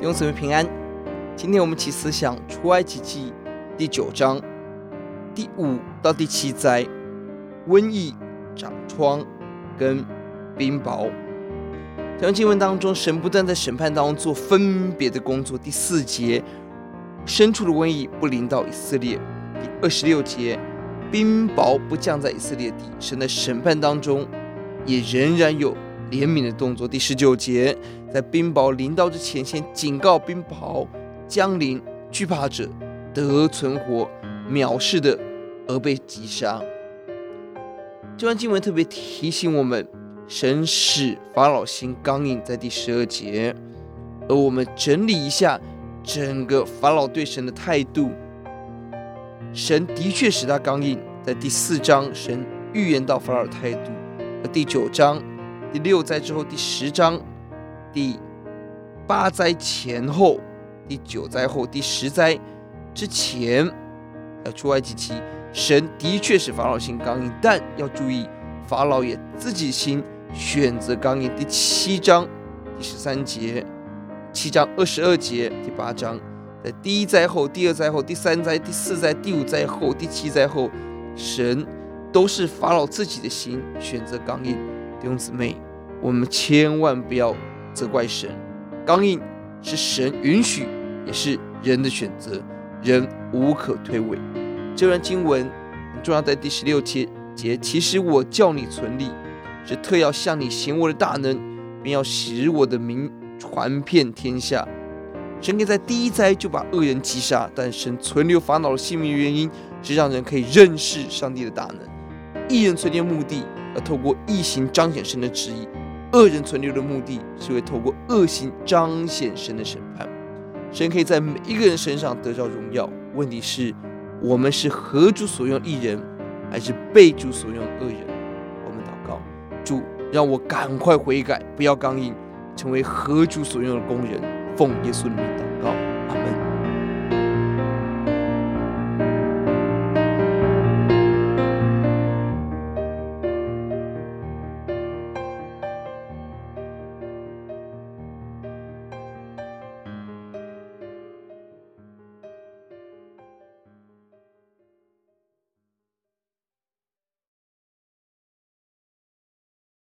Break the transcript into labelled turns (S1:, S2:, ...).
S1: 兄姊妹平安。今天我们起思想出埃及记第九章第五到第七灾：瘟疫、长疮跟冰雹。在经文当中，神不断在审判当中做分别的工作。第四节，深处的瘟疫不临到以色列；第二十六节，冰雹不降在以色列地。神在审判当中也仍然有怜悯的动作。第十九节，在冰雹临到之前，先警告冰雹将临，惧怕者得存活，藐视的而被击杀。这段经文特别提醒我们。神使法老心刚硬，在第十二节。而我们整理一下整个法老对神的态度，神的确使他刚硬。在第四章，神预言到法老的态度；而第九章、第六灾之后，第十章、第八灾前后、第九灾后、第十灾之前，要出埃及记，神的确是法老心刚硬，但要注意，法老也自己心。选择刚硬。第七章第十三节，七章二十二节，第八章，在第一灾后、第二灾后、第三灾、第四灾、第五灾后、第七灾后，神都是法老自己的心选择刚硬。弟兄姊妹，我们千万不要责怪神，刚硬是神允许，也是人的选择，人无可推诿。这段经文很重要，在第十六节节，其实我叫你存立。是特要向你显我的大能，并要使我的名传遍天下。神可以在第一灾就把恶人击杀，但神存留法老的性命原因，是让人可以认识上帝的大能。一人存留目的，要透过义行彰显神的旨意；恶人存留的目的，是为透过恶行彰显神的审判。神可以在每一个人身上得到荣耀。问题是，我们是合主所用的义人，还是被主所用恶人？我们祷告主，让我赶快悔改，不要刚硬，成为合主所用的工人。奉耶稣的名祷。